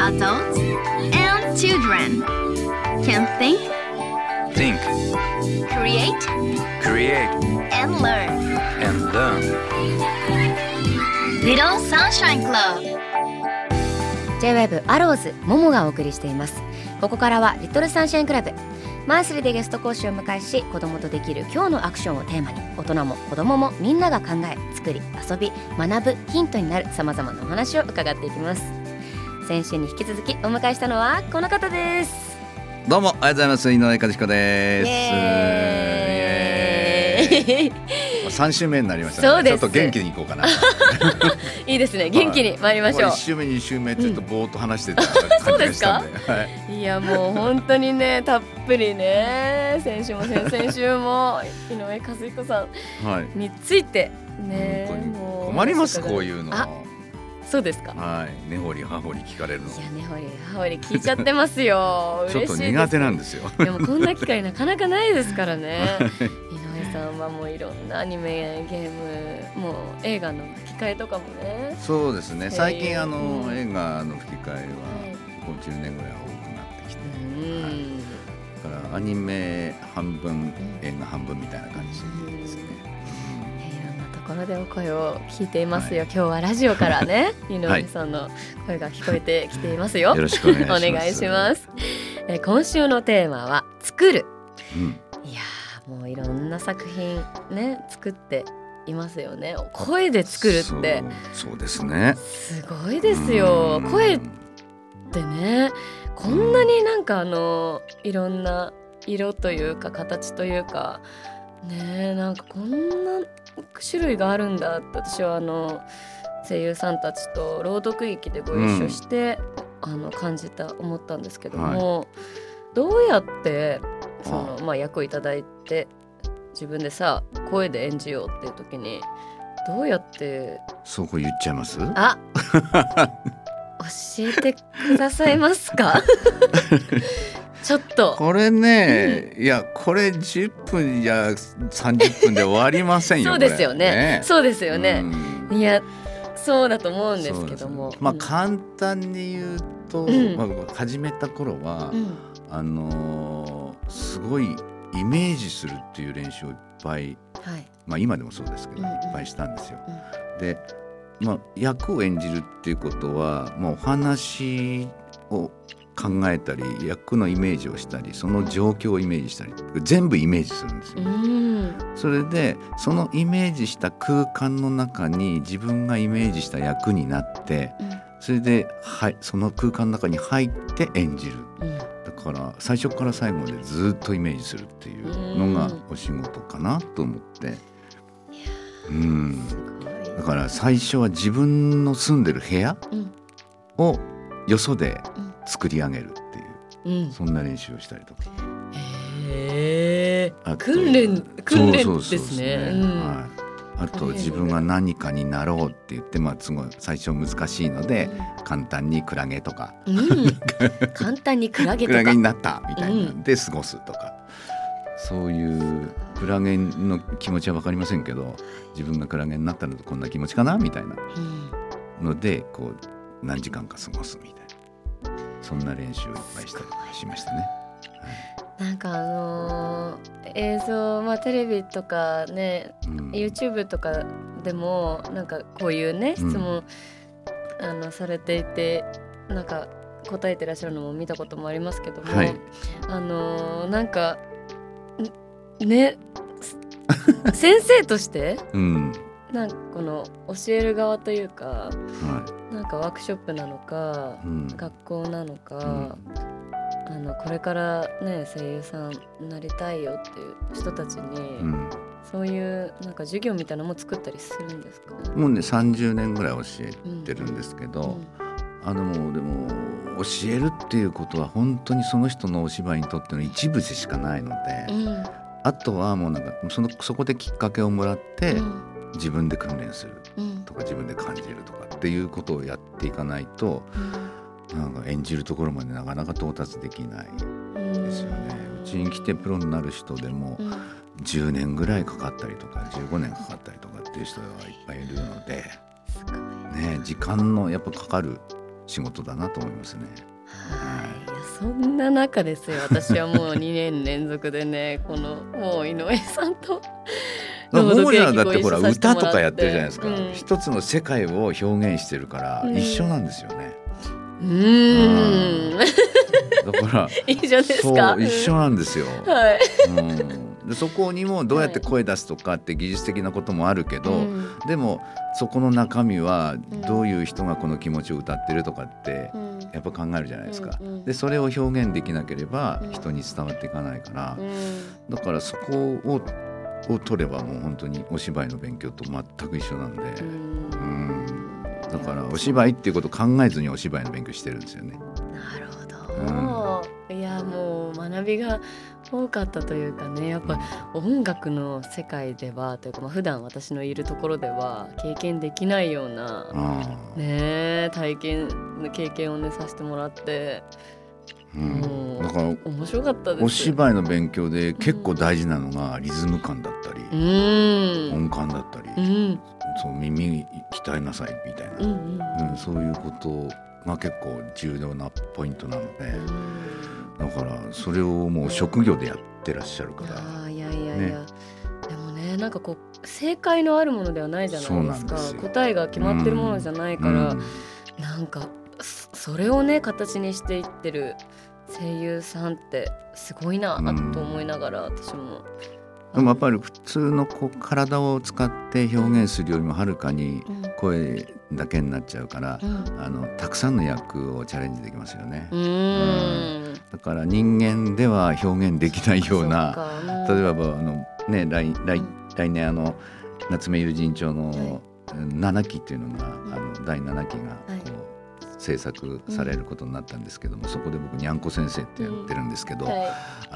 Adults and children can think, Think, create, create, and learn. and learn. Little Sunshine Club. J-WAVE アローズももがお送りしていますここからはリトルサンシャインクラブマンスリーでゲスト講師を迎えし子供とできる今日のアクションをテーマに大人も子供もみんなが考え作り遊び学ぶヒントになるさまざまなお話を伺っていきます。先週に引き続きお迎えしたのはこの方です。どうもありがとうございます。井上和彦です。三週目になりましたね。ちょっと元気にいこうかな。いいですね元気に参りましょ一週目二週目ちょっとぼーっと話してた感じがしたんで。はい。ういやもう本当にねたっぷりね先週も先 々週も井上和彦さんはい。についてね本当にもう困りますこういうの。あそうですか？はい。根掘り葉掘り聞かれるの。いやねほりはほり聞いちゃってますよ ちょっと苦手なんですよ。でもこんな機会なかなかないですからねさんはもういろんなアニメゲームもう映画の吹き替えとかもね。そうですね。最近あうのん。映画の吹き替えははい。ここ10年ぐらい多くなってきて。うん。だからアニメ半分映画半分みたいな感じですね。ねいろんなところでお声を聞いていますよ、今日はラジオからね 井上さんの声が聞こえてきていますよ、よろしくお願いします。お願いします。え今週のテーマは作る。うん。もういろんな作品ね作っていますよね。声で作るって。そうですね。すごいですよ。うん。声ってねこんなになんかあのいろんな色というか形というかねえなんかこんな種類があるんだって私はあの声優さんたちと朗読劇でご一緒して、あの感じた思ったんですけども、どうやってそのまあ、役をいただいて自分でさ声で演じようっていう時にどうやってそこ言っちゃいます？あ教えてくださいますか？ちょっと。これね、いやこれ10分や30分で終わりませんよ。そうですよね。そうですようね、ん。いやそうだと思うんですけども。まあうん。簡単に言うと、うん。まあ、始めた頃は、うん。あのーすごいイメージするっていう練習をいっぱいはいまあ今でもそうですけど、うんうんいっぱいしたんですよ。で、まあ、役を演じるっていうことは、まあ、お話を考えたり役のイメージをしたりその状況をイメージしたり全部イメージするんですよ。うんそれでそのイメージした空間の中に自分がイメージした役になってそれで、はい、その空間の中に入って演じる。うんだから最初から最後までずっとイメージするっていうのがお仕事かなと思って。うん。だから最初は自分の住んでる部屋うん。をよそで作り上げるっていううん。そんな練習をしたりとか。へえ訓練訓練そうそうそうですね。はい、あと自分が何かになろうって言ってまあすごい最初難しいので簡単にクラゲとか。うん。簡単にクラゲクラゲになったみたいな。うん。で過ごすとか。そういうクラゲの気持ちは分かりませんけど自分がクラゲになったのとこんな気持ちかなみたいな。うん。のでこう何時間か過ごすみたいな。そんな練習をいっぱいしたりしましたね。なんかあのー映像まあテレビとかねうん。YouTube とかでもなんかこういうね質うん。問、あのされていてなんか答えてらっしゃるのも見たこともありますけども、はい。あのーなんかんねす 先生としてうん。なんかこの教える側というかはなんかワークショップなのかいうん。学校なのか、うん。あのこれからね声優さんになりたいよっていう人たちに、うん。そういうなんか授業みたいなのも作ったりするんですか、もうね30年ぐらい教えうんてるんですけど、うん。あのもうでも教えるっていうことは本当にその人のお芝居にとっての一部でしかないので、うん。あとはもうなんかそのそこできっかけをもらって、うん。自分で訓練するうん。とか自分で感じるとかっていうことをやっていかないとなんか演じるところまでなかなか到達できないうんですよね。うちに来てプロになる人でもうん。10年ぐらいかかったりとか15年かかったりとかっていう人がいっぱいいるので、ね、時間のやっぱかかる仕事だなと思いますね。はい。そんな中ですよ。私はもう2年連続でね このもう井上さんと。も朗読もちゃんだってほら歌とかやってるじゃないですか、うん。一つの世界を表現してるからうん。一緒なんですよね、うーん。だから一緒ですそかう一緒なんですよ、はい。うん、でそこにもどうやって声出すとかって技術的なこともあるけど、うんでもそこの中身はうんどういう人がこの気持ちを歌ってるとかってうん。やっぱ考えるじゃないですか。でそれを表現できなければうん。人に伝わっていかないから、うん。だからそこをを取ればもう本当にお芝居の勉強と全く一緒なんで、うん。だから。お芝居っていうことを考えずにお芝居の勉強してるんですよね。なるほど、いやもう学びが多かったというかねやっぱ音楽の世界ではというか、まあ、普段私のいるところでは経験できないようなねえ体験経験をねさせてもらってうん。もうだから面白かったお芝居の勉強で結構大事なのがリズム感だったり、うん。音感だったり、うん。そう耳鍛えなさいみたいな、うんうんうん。そういうことが結構重要なポイントなので、だからそれをもう職業でやってらっしゃるから、いやいやいや、ね。でもねなんかこう正解のあるものではないじゃないですか。答えが決まってるものじゃないから、うん。なんかそそれをね形にしていってる声優さんってすごいなうん。と思いながら私も。でもやっぱり普通のこう体を使って表現するよりもはるかにうん声だけになっちゃうからう、ん。あのたくさんの役をチャレンジできますよね。うーん。だから人間では表現できないような例えばあの、ね、来来うん。来年あの夏目友人帳はの7期っていうのが、んあの第7期がはい。こう制作されることになったんですけども、そこで僕にゃんこ先生ってやってるんですけど、はい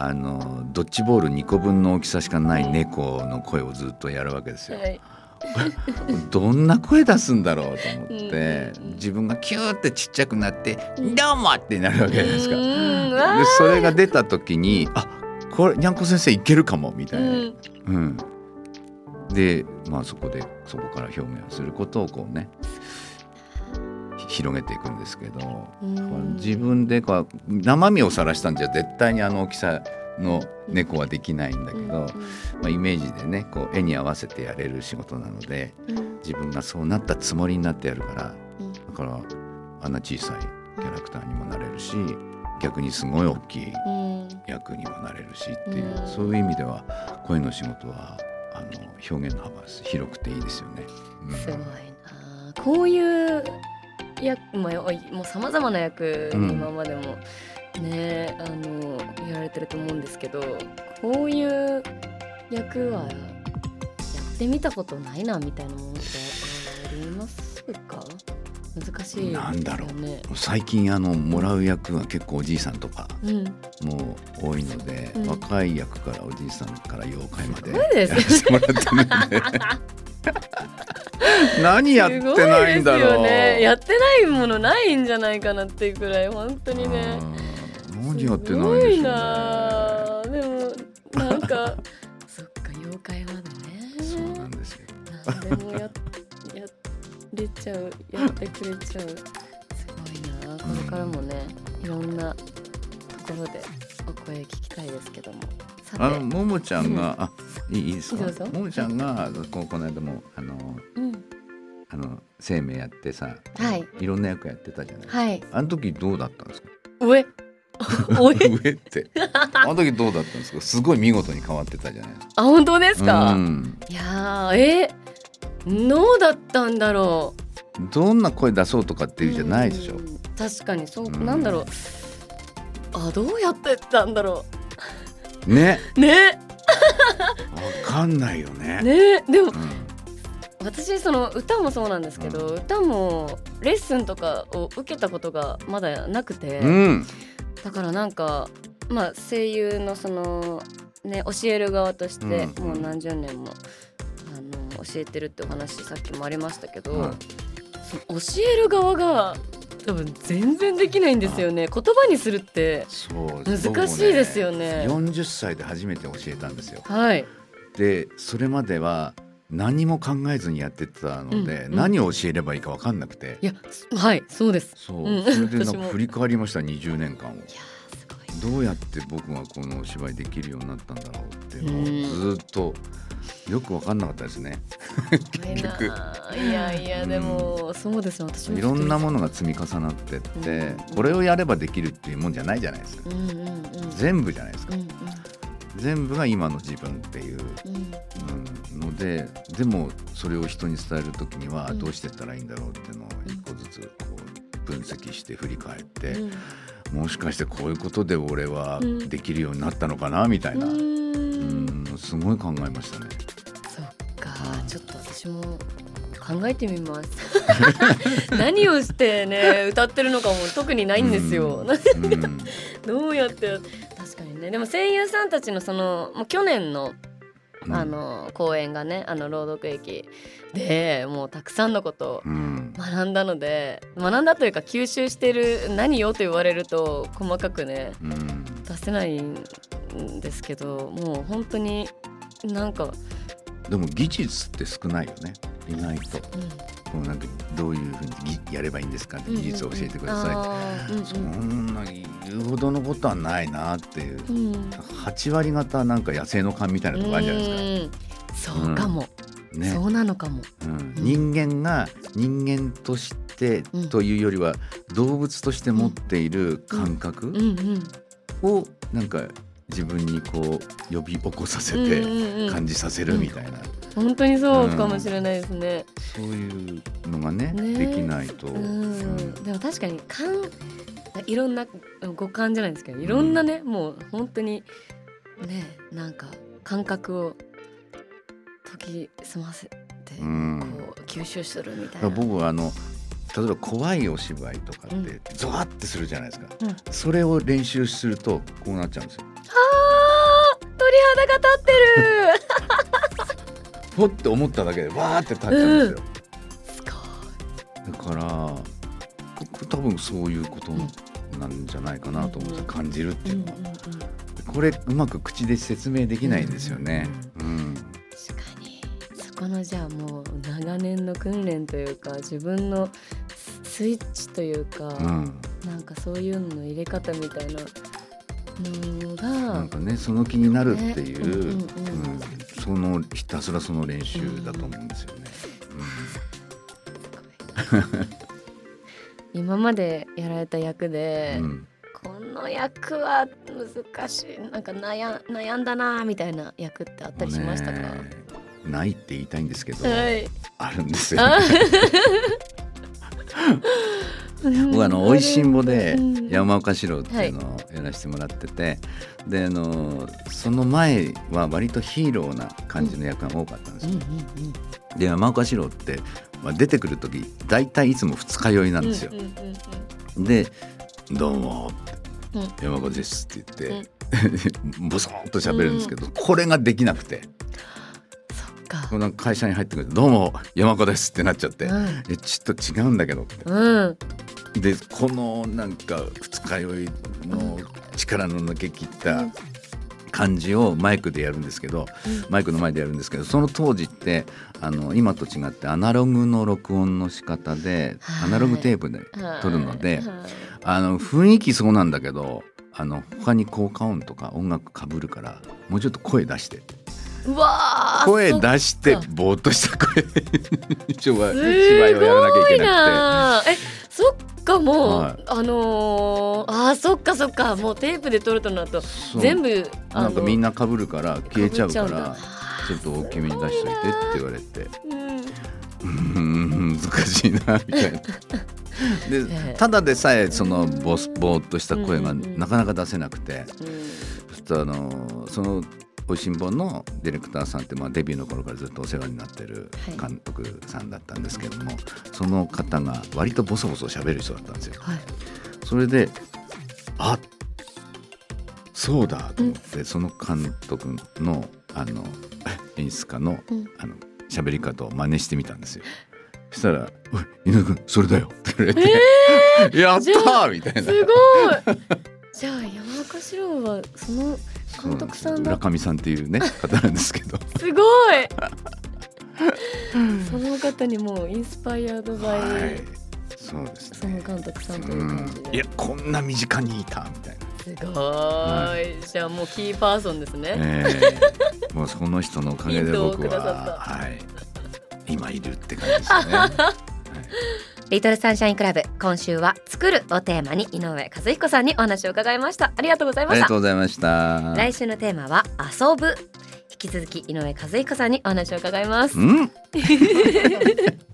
あのドッジボール2個分の大きさしかない猫の声をずっとやるわけですよ。はい どんな声出すんだろうと思って、うんうんうん自分がキューってちっちゃくなって「うんどうも!」ってなるわけじゃないですか。うでそれが出た時にあこれにゃんこ先生いけるかもみたいな。うんうんでまあそこでそこから表現をすることをこうねひ広げていくんですけど、うん。自分でこう生身を晒したんじゃ絶対にあの大きさの猫はできないんだけど、まあ、イメージでねこう絵に合わせてやれる仕事なので自分がそうなったつもりになってやるからうん。だからあんな小さいキャラクターにもなれるし逆にすごい大きいうん。役にもなれるしっていう、うん。そういう意味では声の仕事はあの表現の幅が広くていいですよね。うん。すごいな。こういう役、まあ、おいもうさまざまな役今までもね、あのやられてると思うんですけどこういう役はやってみたことないなみたいなものってありますか？難しいね。なんだろ最近あのもらう役が結構おじいさんとかうん、も多いので、うん。若い役からおじいさんから妖怪まですごいですよやらせてもらってるんで 何やってないんだろう。ね。やってないものないんじゃないかなっていうくらい本当にね。うん何やってないんでしょうね。でもなんかそっか妖怪までねそうなんですよ。何でもややれちゃうやってくれちゃうすごいなこれからもねいろんなところでお声聞きたいですけどもあのももちゃんが、あいいいいですか？ももちゃんがここの間もあのうんあの生命やってさはい。いろんな役やってたじゃない、はい。あの時どうだったんですか？上。上。って。あの時どうだったんですか？すごい見事に変わってたじゃない。ですかあ本当ですか、うん。いやーえどうだったんだろう。どんな声出そうとかっていうじゃないでしょ。うん確かにそう、うん。なんだろう。あどうやってたんだろね。うね。わかんないよね。ね。でもうん私その歌もそうなんですけど、歌もレッスンとかを受けたことがまだなくて、うん。だからなんかまあ声優のそのね教える側としてうん。もう何十年も、あの教えてるってお話さっきもありましたけど、はい。その教える側が多分全然できないんですよね。言葉にするって難しいですよね。僕も40歳で初めて教えたんですよ。はい。でそれまでは何も考えずにやってたので、うんうん。何を教えればいいか分かんなくて、いやはいそうです。そう、うん。それでなんか振り返りました20年間を。どうやって僕がこのお芝居できるようになったんだろうっていうずっとよく分かんなかったですね。結局いやいやでも、そうですよ。私もいろんなものが積み重なってって、うんこれをやればできるっていうもんじゃないじゃないですか。うんうんうん。全部じゃないですか。うん全部が今の自分っていう、うん。のででもそれを人に伝える時にはうん。どうしてったらいいんだろうっていうのを一個ずつこう分析して振り返って、うん。もしかしてこういうことで俺はうん。できるようになったのかなみたいな、ううん。ん、すごい考えましたね。そっかはい。ちょっと私も考えてみます。何をしてね歌ってるのかも特にないんですよ、うん。うん。どうやってね。でも声優さんたちのそのもう去年のうんあの公演がねあの朗読劇でもうたくさんのことをうん。学んだので学んだというか吸収してる何よと言われると細かくねうん。出せないんですけどもう本当になんか、でも技術って少ないよね。意外と。こうなんかどういうふうにぎやればいいんですかって技術を教えてくださいって、い。そんな言うほどのことはないなっていう。うん。うん8割方なんか野生の勘みたいなとこあるじゃないですか。うん。そうかも、ね。そうなのかも。うん、人間が人間としてうん。というよりは動物として持っている感覚うんうん。をなんか自分にこう呼び起こさせうんてうんうん。感じさせるみたいな、本当にそうかもしれないですね。そういうのがねね。できないと、うん、うん。でも確かに感いろんな五感じゃないですけどいろんなね、もう本当にねなんか感覚を研ぎ澄ませて、うんこう吸収するみたいだな。僕はあの例えば怖いお芝居とかうんってゾワってするじゃないですか、うんそれを練習するとこうなっちゃうんですよ。あー鳥肌が立ってる。ポッて思っただけでわーって立っちゃうんですよ。すごい。だから僕多分そういうことなんじゃないかなと思うんですようん。感じるっていうのは。うんうんうん。これうまく口で説明できないんですよね。うん確かに。そこのじゃあもう長年の訓練というか自分のススイッチというか、うん。なんかそういうのの入れ方みたいなのがなんかねその気になるっていう、ねうんうんうん。うん。そのひたすらその練習だと思うんですよね。今までやられた役で、うん。うんこの役は難しいなんか悩悩んだなみたいな役ってあったりしましたか、ねないって言いたいんですけど、はい。あるんですよ。あ。僕あの「おいしんぼ」でうん。山岡四郎っていうのをやらせてもらってて、であのその前は割とヒーローな感じの役が多かったんですよ。うんうんで山岡四郎って、まあ、出てくる時大体いつも二日酔いなんですよ。うん。うんうんで「どうも」うん。山岡です」って言って、ボソッと喋るんですけど、これができなくて。そっか。この会社に入ってくると「どうも山岡です」ってなっちゃって「うん。えちょっと違うんだけど」って。うん。でこのなんか二日酔いの力の抜けきった感じをマイクでやるんですけど、マイクの前でやるんですけどその当時ってあの今と違ってアナログの録音の仕方で、はい。アナログテープではい撮るので、はい。あの雰囲気そうなんだけどあの他に効果音とか音楽かぶるからもうちょっと声出して。うわー声出してぼーっとした声。芝居す芝居をやらなきゃいけななえそっかもう、はい。あのー、あーそっかそっかもうテープで撮るとなると全部あなんかのみんなかぶるから消えちゃうからちょっと大きめに出しといてって言われて。うん。難しいなみたいな。でええ。ただでさえそのボスぼーっとした声がなかなか出せなくて、うん。そしたらあのそのおいしんぼのディレクターさんって、まあ、デビューの頃からずっとお世話になってるはい監督さんだったんですけども、その方が割とボソボソ喋る人だったんですよ。はいそれであそうだと思って、その監督のあの 演出家のうんああの喋り方を真似してみたんですよ。そしたら「おい井上君それだよ」って言われて「やったじゃー!」みたいなす。ごいじゃあ山岡四郎はその監督さんだ。そう浦上さんっていうね方なんですけど。すごい。その方にもうインスパイアドバイ、はい。そうですそのね監督さんという感じで、うん。いやこんな身近にいたみたいな。すごい、じゃあもうキーパーソンですね、ええ。もうその人のおかげで僕は、はい、今いるって感じですよね。リトルサンシャインクラブ。今週は作るをテーマに井上和彦さんにお話を伺いました。ありがとうございありがましたとうございました。来週のテーマは遊ぶ。引き続き井上和彦さんにお話を伺います。うん